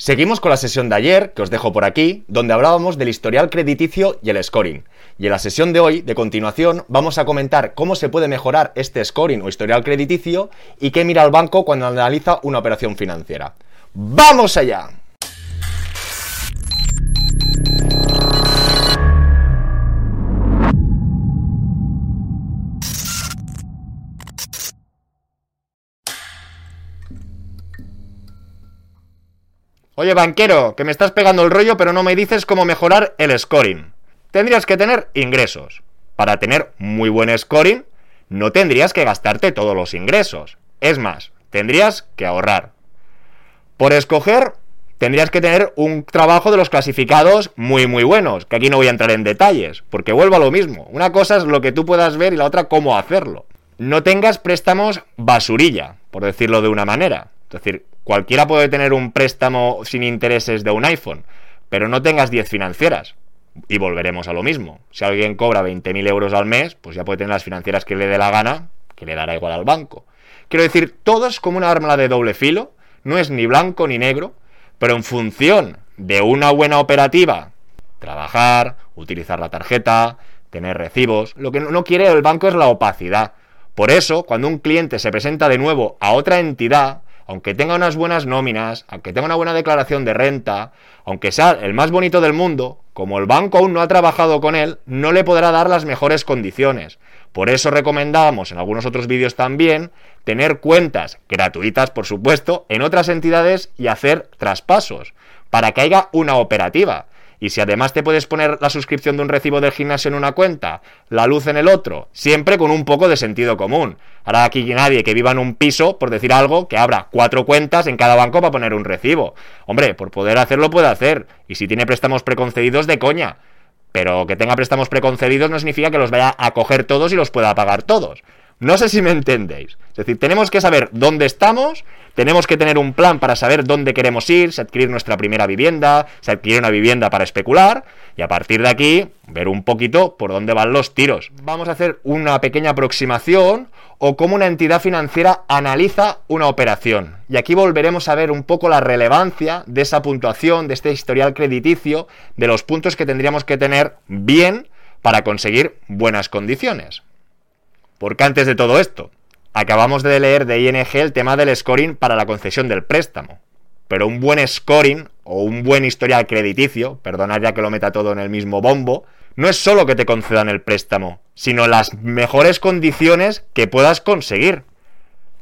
Seguimos con la sesión de ayer, que os dejo por aquí, donde hablábamos del historial crediticio y el scoring. Y en la sesión de hoy, de continuación, vamos a comentar cómo se puede mejorar este scoring o historial crediticio y qué mira el banco cuando analiza una operación financiera. ¡Vamos allá! Oye, banquero, que me estás pegando el rollo, pero no me dices cómo mejorar el scoring. Tendrías que tener ingresos. Para tener muy buen scoring, no tendrías que gastarte todos los ingresos. Es más, tendrías que ahorrar. Por escoger, tendrías que tener un trabajo de los clasificados muy muy buenos, que aquí no voy a entrar en detalles, porque vuelvo a lo mismo. Una cosa es lo que tú puedas ver y la otra cómo hacerlo. No tengas préstamos basurilla, por decirlo de una manera. Es decir, Cualquiera puede tener un préstamo sin intereses de un iPhone, pero no tengas 10 financieras. Y volveremos a lo mismo. Si alguien cobra 20.000 euros al mes, pues ya puede tener las financieras que le dé la gana, que le dará igual al banco. Quiero decir, todo es como una arma de doble filo, no es ni blanco ni negro, pero en función de una buena operativa, trabajar, utilizar la tarjeta, tener recibos, lo que no quiere el banco es la opacidad. Por eso, cuando un cliente se presenta de nuevo a otra entidad, aunque tenga unas buenas nóminas, aunque tenga una buena declaración de renta, aunque sea el más bonito del mundo, como el banco aún no ha trabajado con él, no le podrá dar las mejores condiciones. Por eso recomendamos en algunos otros vídeos también tener cuentas gratuitas, por supuesto, en otras entidades y hacer traspasos, para que haya una operativa. Y si además te puedes poner la suscripción de un recibo del gimnasio en una cuenta, la luz en el otro, siempre con un poco de sentido común. Ahora aquí nadie que viva en un piso, por decir algo, que abra cuatro cuentas en cada banco para poner un recibo. Hombre, por poder hacerlo puede hacer. Y si tiene préstamos preconcedidos, de coña. Pero que tenga préstamos preconcedidos no significa que los vaya a coger todos y los pueda pagar todos. No sé si me entendéis. Es decir, tenemos que saber dónde estamos, tenemos que tener un plan para saber dónde queremos ir, si adquirir nuestra primera vivienda, si adquirir una vivienda para especular, y a partir de aquí ver un poquito por dónde van los tiros. Vamos a hacer una pequeña aproximación o cómo una entidad financiera analiza una operación. Y aquí volveremos a ver un poco la relevancia de esa puntuación, de este historial crediticio, de los puntos que tendríamos que tener bien para conseguir buenas condiciones. Porque antes de todo esto, acabamos de leer de ING el tema del scoring para la concesión del préstamo. Pero un buen scoring o un buen historial crediticio, perdonad ya que lo meta todo en el mismo bombo, no es solo que te concedan el préstamo, sino las mejores condiciones que puedas conseguir.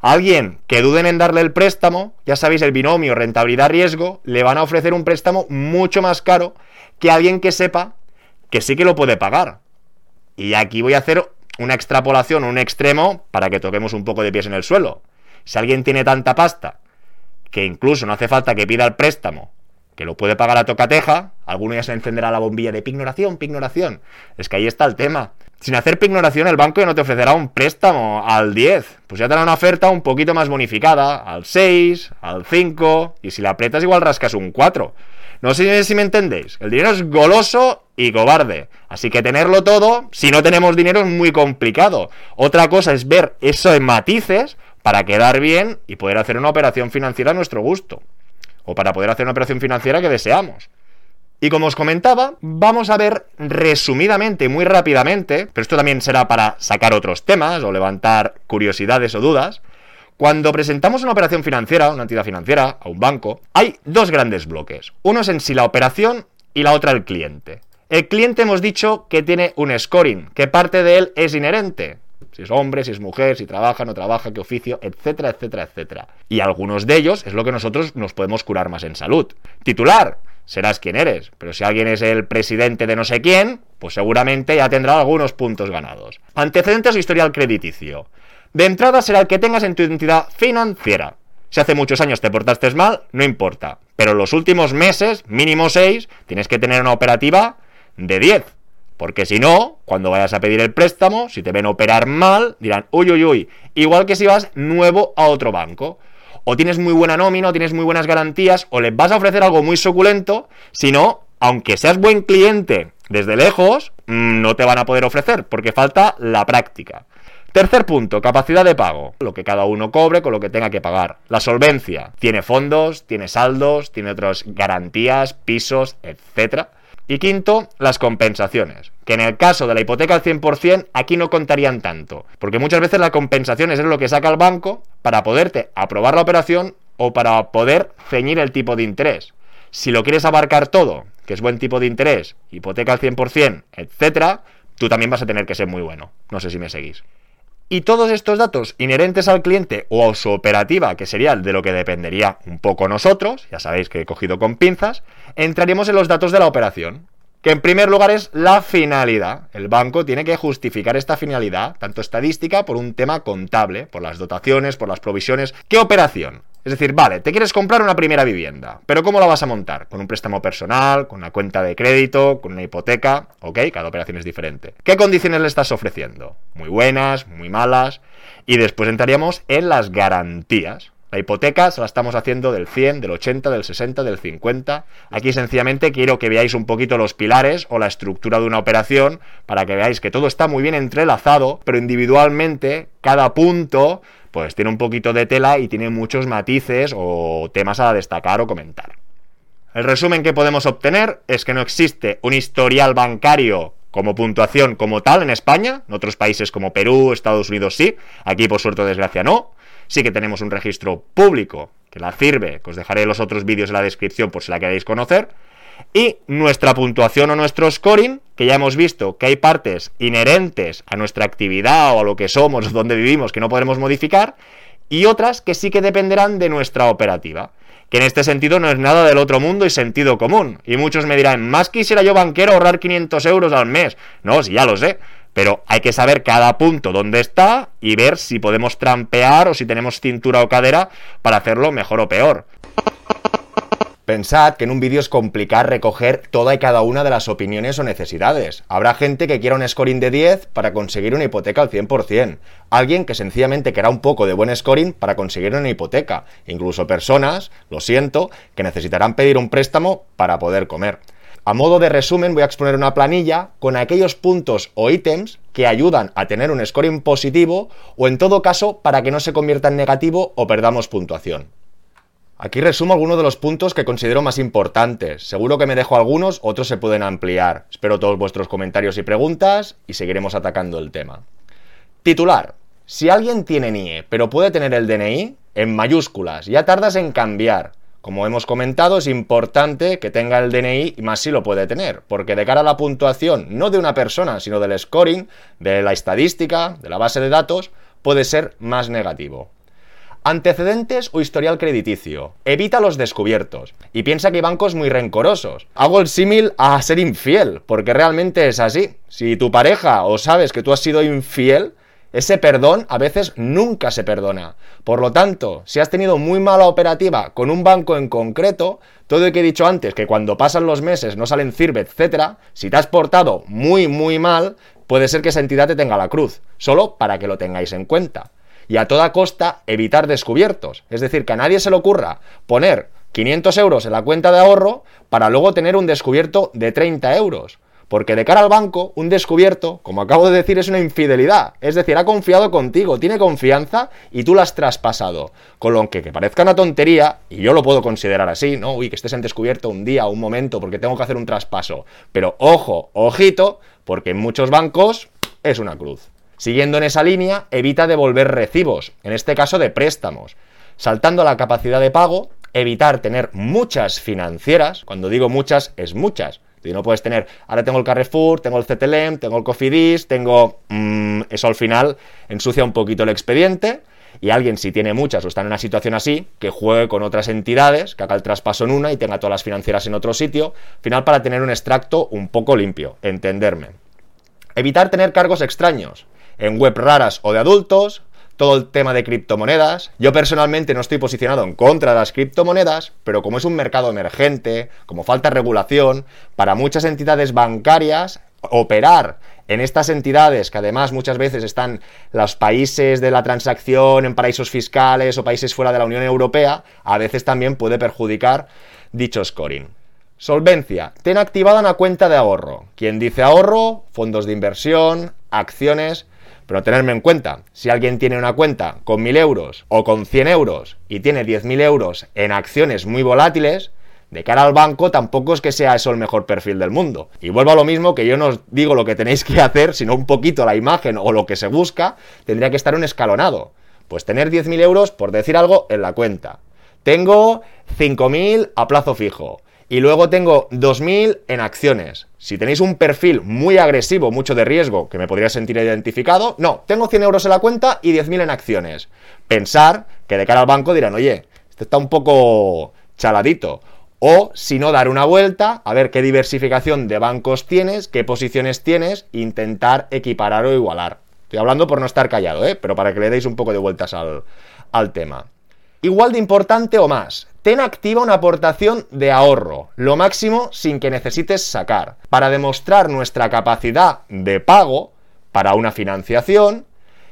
alguien que duden en darle el préstamo, ya sabéis el binomio rentabilidad-riesgo, le van a ofrecer un préstamo mucho más caro que alguien que sepa que sí que lo puede pagar. Y aquí voy a hacer una extrapolación, un extremo, para que toquemos un poco de pies en el suelo. Si alguien tiene tanta pasta que incluso no hace falta que pida el préstamo, que lo puede pagar a tocateja, alguno ya se encenderá la bombilla de pignoración, pignoración. Es que ahí está el tema. Sin hacer pignoración, el banco ya no te ofrecerá un préstamo al 10, pues ya te dará una oferta un poquito más bonificada, al 6, al 5, y si la aprietas igual rascas un 4. No sé si me entendéis. El dinero es goloso y cobarde. Así que tenerlo todo, si no tenemos dinero, es muy complicado. Otra cosa es ver eso en matices para quedar bien y poder hacer una operación financiera a nuestro gusto. O para poder hacer una operación financiera que deseamos. Y como os comentaba, vamos a ver resumidamente, muy rápidamente, pero esto también será para sacar otros temas o levantar curiosidades o dudas, cuando presentamos una operación financiera, una entidad financiera, a un banco, hay dos grandes bloques. Uno es en sí la operación y la otra el cliente. El cliente hemos dicho que tiene un scoring, que parte de él es inherente. Si es hombre, si es mujer, si trabaja, no trabaja, qué oficio, etcétera, etcétera, etcétera. Y algunos de ellos es lo que nosotros nos podemos curar más en salud. Titular, serás quien eres, pero si alguien es el presidente de no sé quién, pues seguramente ya tendrá algunos puntos ganados. Antecedentes o historial crediticio. De entrada será el que tengas en tu identidad financiera. Si hace muchos años te portaste mal, no importa. Pero los últimos meses, mínimo 6, tienes que tener una operativa de 10. Porque si no, cuando vayas a pedir el préstamo, si te ven operar mal, dirán, uy, uy, uy. Igual que si vas nuevo a otro banco. O tienes muy buena nómina, o tienes muy buenas garantías, o les vas a ofrecer algo muy suculento. Si no, aunque seas buen cliente desde lejos, mm, no te van a poder ofrecer, porque falta la práctica. Tercer punto, capacidad de pago. Lo que cada uno cobre con lo que tenga que pagar. La solvencia. Tiene fondos, tiene saldos, tiene otras garantías, pisos, etc. Y quinto, las compensaciones. Que en el caso de la hipoteca al 100%, aquí no contarían tanto. Porque muchas veces la compensación es lo que saca el banco para poderte aprobar la operación o para poder ceñir el tipo de interés. Si lo quieres abarcar todo, que es buen tipo de interés, hipoteca al 100%, etc., tú también vas a tener que ser muy bueno. No sé si me seguís. Y todos estos datos inherentes al cliente o a su operativa, que sería de lo que dependería un poco nosotros, ya sabéis que he cogido con pinzas, entraremos en los datos de la operación. Que en primer lugar es la finalidad. El banco tiene que justificar esta finalidad, tanto estadística por un tema contable, por las dotaciones, por las provisiones. ¿Qué operación? Es decir, vale, te quieres comprar una primera vivienda, pero ¿cómo la vas a montar? ¿Con un préstamo personal, con una cuenta de crédito, con una hipoteca? Ok, cada operación es diferente. ¿Qué condiciones le estás ofreciendo? Muy buenas, muy malas. Y después entraríamos en las garantías. La hipoteca se la estamos haciendo del 100, del 80, del 60, del 50. Aquí sencillamente quiero que veáis un poquito los pilares o la estructura de una operación para que veáis que todo está muy bien entrelazado, pero individualmente cada punto pues tiene un poquito de tela y tiene muchos matices o temas a destacar o comentar. El resumen que podemos obtener es que no existe un historial bancario como puntuación como tal en España, en otros países como Perú, Estados Unidos sí, aquí por suerte o desgracia no, sí que tenemos un registro público que la sirve, que os dejaré los otros vídeos en la descripción por si la queréis conocer, y nuestra puntuación o nuestro scoring, que ya hemos visto que hay partes inherentes a nuestra actividad o a lo que somos, donde vivimos, que no podremos modificar, y otras que sí que dependerán de nuestra operativa. Que en este sentido no es nada del otro mundo y sentido común. Y muchos me dirán, más quisiera yo banquero ahorrar 500 euros al mes. No, si ya lo sé. Pero hay que saber cada punto dónde está y ver si podemos trampear o si tenemos cintura o cadera para hacerlo mejor o peor. Pensad que en un vídeo es complicar recoger toda y cada una de las opiniones o necesidades. Habrá gente que quiera un scoring de 10 para conseguir una hipoteca al 100%. Alguien que sencillamente quiera un poco de buen scoring para conseguir una hipoteca. Incluso personas, lo siento, que necesitarán pedir un préstamo para poder comer. A modo de resumen voy a exponer una planilla con aquellos puntos o ítems que ayudan a tener un scoring positivo o en todo caso para que no se convierta en negativo o perdamos puntuación. Aquí resumo algunos de los puntos que considero más importantes. Seguro que me dejo algunos, otros se pueden ampliar. Espero todos vuestros comentarios y preguntas y seguiremos atacando el tema. Titular. Si alguien tiene NIE pero puede tener el DNI, en mayúsculas, ya tardas en cambiar. Como hemos comentado, es importante que tenga el DNI y más si lo puede tener, porque de cara a la puntuación, no de una persona, sino del scoring, de la estadística, de la base de datos, puede ser más negativo. Antecedentes o historial crediticio. Evita los descubiertos. Y piensa que hay bancos muy rencorosos. Hago el símil a ser infiel, porque realmente es así. Si tu pareja o sabes que tú has sido infiel, ese perdón a veces nunca se perdona. Por lo tanto, si has tenido muy mala operativa con un banco en concreto, todo lo que he dicho antes, que cuando pasan los meses no salen CIRBE, etc., si te has portado muy, muy mal, puede ser que esa entidad te tenga la cruz. Solo para que lo tengáis en cuenta y a toda costa evitar descubiertos. Es decir, que a nadie se le ocurra poner 500 euros en la cuenta de ahorro para luego tener un descubierto de 30 euros. Porque de cara al banco, un descubierto, como acabo de decir, es una infidelidad. Es decir, ha confiado contigo, tiene confianza y tú la has traspasado. Con lo que, que parezca una tontería, y yo lo puedo considerar así, ¿no? Uy, que estés en descubierto un día, un momento, porque tengo que hacer un traspaso. Pero ojo, ojito, porque en muchos bancos es una cruz. Siguiendo en esa línea, evita devolver recibos, en este caso de préstamos. Saltando la capacidad de pago, evitar tener muchas financieras, cuando digo muchas, es muchas. Si no puedes tener, ahora tengo el Carrefour, tengo el CTLM, tengo el Cofidis, tengo... Mm, eso al final ensucia un poquito el expediente y alguien si tiene muchas o está en una situación así, que juegue con otras entidades, que haga el traspaso en una y tenga todas las financieras en otro sitio, al final para tener un extracto un poco limpio, entenderme. Evitar tener cargos extraños en web raras o de adultos, todo el tema de criptomonedas. Yo personalmente no estoy posicionado en contra de las criptomonedas, pero como es un mercado emergente, como falta regulación, para muchas entidades bancarias, operar en estas entidades, que además muchas veces están los países de la transacción en paraísos fiscales o países fuera de la Unión Europea, a veces también puede perjudicar dicho scoring. Solvencia. Ten activada una cuenta de ahorro. Quien dice ahorro, fondos de inversión, acciones Pero tenerme en cuenta, si alguien tiene una cuenta con 1000 euros o con 100 euros y tiene 10.000 euros en acciones muy volátiles, de cara al banco tampoco es que sea eso el mejor perfil del mundo. Y vuelvo a lo mismo que yo no os digo lo que tenéis que hacer, sino un poquito la imagen o lo que se busca, tendría que estar un escalonado. Pues tener 10.000 euros, por decir algo, en la cuenta. Tengo 5.000 a plazo fijo. Y luego tengo 2.000 en acciones. Si tenéis un perfil muy agresivo, mucho de riesgo, que me podría sentir identificado, no, tengo 100 euros en la cuenta y 10.000 en acciones. Pensar que de cara al banco dirán, oye, este está un poco chaladito. O, si no, dar una vuelta, a ver qué diversificación de bancos tienes, qué posiciones tienes, intentar equiparar o igualar. Estoy hablando por no estar callado, ¿eh? pero para que le deis un poco de vueltas al, al tema. Igual de importante o más, ten activa una aportación de ahorro, lo máximo sin que necesites sacar, para demostrar nuestra capacidad de pago para una financiación.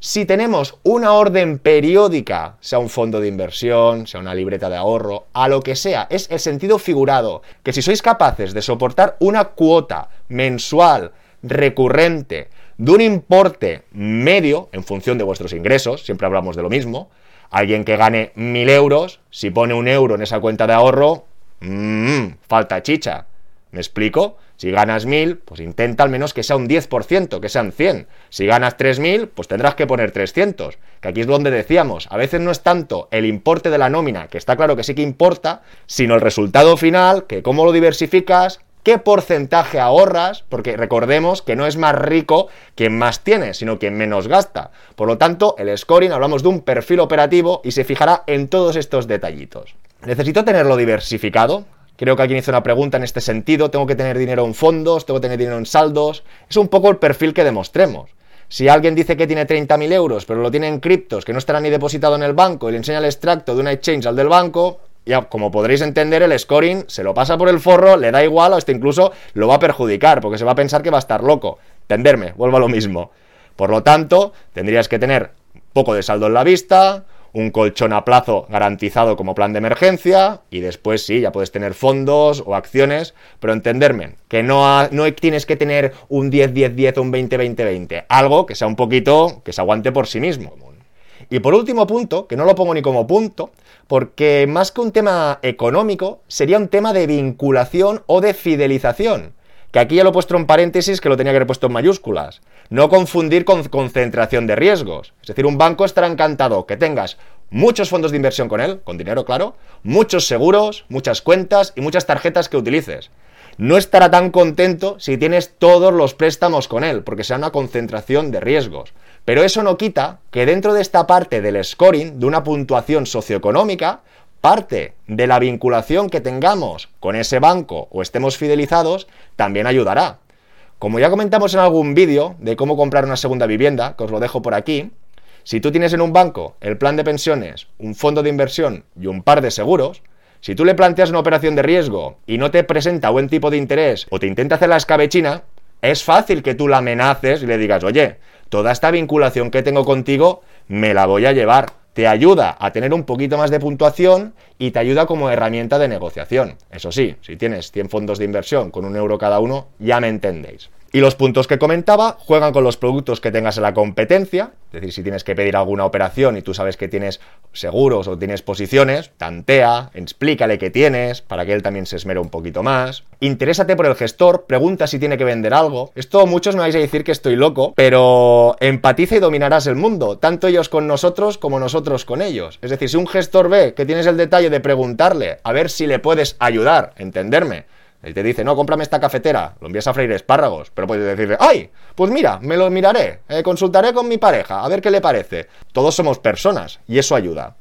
Si tenemos una orden periódica, sea un fondo de inversión, sea una libreta de ahorro, a lo que sea, es el sentido figurado, que si sois capaces de soportar una cuota mensual recurrente de un importe medio en función de vuestros ingresos, siempre hablamos de lo mismo, alguien que gane mil euros, si pone un euro en esa cuenta de ahorro, mmm, falta chicha. ¿Me explico? Si ganas mil, pues intenta al menos que sea un 10%, que sean 100. Si ganas 3.000, pues tendrás que poner 300. Que aquí es donde decíamos, a veces no es tanto el importe de la nómina, que está claro que sí que importa, sino el resultado final, que cómo lo diversificas, qué porcentaje ahorras, porque recordemos que no es más rico quien más tiene, sino quien menos gasta. Por lo tanto, el scoring hablamos de un perfil operativo y se fijará en todos estos detallitos. ¿Necesito tenerlo diversificado? Creo que alguien hizo una pregunta en este sentido. ¿Tengo que tener dinero en fondos? ¿Tengo que tener dinero en saldos? Es un poco el perfil que demostremos. Si alguien dice que tiene 30.000 euros, pero lo tiene en criptos, que no estará ni depositado en el banco, y le enseña el extracto de una exchange al del banco, ya, como podréis entender, el scoring se lo pasa por el forro, le da igual, o hasta incluso lo va a perjudicar, porque se va a pensar que va a estar loco. Entenderme, vuelvo a lo mismo. Por lo tanto, tendrías que tener poco de saldo en la vista, un colchón a plazo garantizado como plan de emergencia y después sí, ya puedes tener fondos o acciones, pero entenderme, que no, no tienes que tener un 10-10-10 o un 20-20-20, algo que sea un poquito, que se aguante por sí mismo. Y por último punto, que no lo pongo ni como punto, porque más que un tema económico, sería un tema de vinculación o de fidelización. Que aquí ya lo he puesto en paréntesis que lo tenía que haber puesto en mayúsculas. No confundir con concentración de riesgos. Es decir, un banco estará encantado que tengas muchos fondos de inversión con él, con dinero claro, muchos seguros, muchas cuentas y muchas tarjetas que utilices. No estará tan contento si tienes todos los préstamos con él, porque será una concentración de riesgos. Pero eso no quita que dentro de esta parte del scoring, de una puntuación socioeconómica, parte de la vinculación que tengamos con ese banco o estemos fidelizados también ayudará. Como ya comentamos en algún vídeo de cómo comprar una segunda vivienda, que os lo dejo por aquí, si tú tienes en un banco el plan de pensiones, un fondo de inversión y un par de seguros, si tú le planteas una operación de riesgo y no te presenta buen tipo de interés o te intenta hacer la escabechina, es fácil que tú la amenaces y le digas, oye, toda esta vinculación que tengo contigo me la voy a llevar. Te ayuda a tener un poquito más de puntuación y te ayuda como herramienta de negociación. Eso sí, si tienes 100 fondos de inversión con un euro cada uno, ya me entendéis. Y los puntos que comentaba juegan con los productos que tengas en la competencia, es decir, si tienes que pedir alguna operación y tú sabes que tienes seguros o tienes posiciones, tantea, explícale qué tienes, para que él también se esmere un poquito más. Interésate por el gestor, pregunta si tiene que vender algo. Esto muchos me vais a decir que estoy loco, pero empatiza y dominarás el mundo, tanto ellos con nosotros como nosotros con ellos. Es decir, si un gestor ve que tienes el detalle de preguntarle a ver si le puedes ayudar, entenderme, y te dice, no, cómprame esta cafetera, lo envías a freír espárragos, pero puedes decirle, ay, pues mira, me lo miraré, eh, consultaré con mi pareja, a ver qué le parece. Todos somos personas y eso ayuda.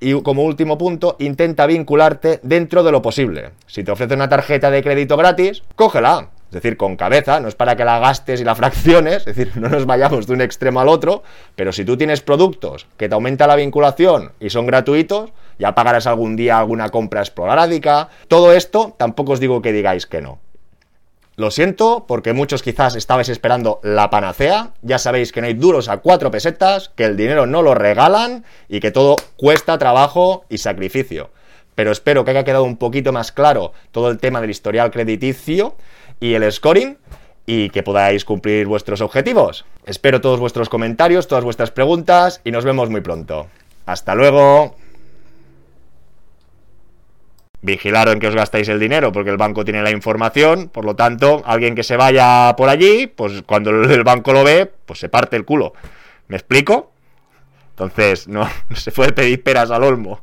Y como último punto, intenta vincularte dentro de lo posible. Si te ofrece una tarjeta de crédito gratis, cógela. Es decir, con cabeza, no es para que la gastes y la fracciones, es decir, no nos vayamos de un extremo al otro, pero si tú tienes productos que te aumenta la vinculación y son gratuitos, ya pagarás algún día alguna compra esporádica. Todo esto tampoco os digo que digáis que no. Lo siento, porque muchos quizás estabais esperando la panacea. Ya sabéis que no hay duros a cuatro pesetas, que el dinero no lo regalan y que todo cuesta trabajo y sacrificio. Pero espero que haya quedado un poquito más claro todo el tema del historial crediticio y el scoring. y que podáis cumplir vuestros objetivos. Espero todos vuestros comentarios, todas vuestras preguntas y nos vemos muy pronto. Hasta luego. Vigilar en que os gastáis el dinero, porque el banco tiene la información, por lo tanto, alguien que se vaya por allí, pues cuando el banco lo ve, pues se parte el culo. ¿Me explico? Entonces, no, no se puede pedir peras al olmo.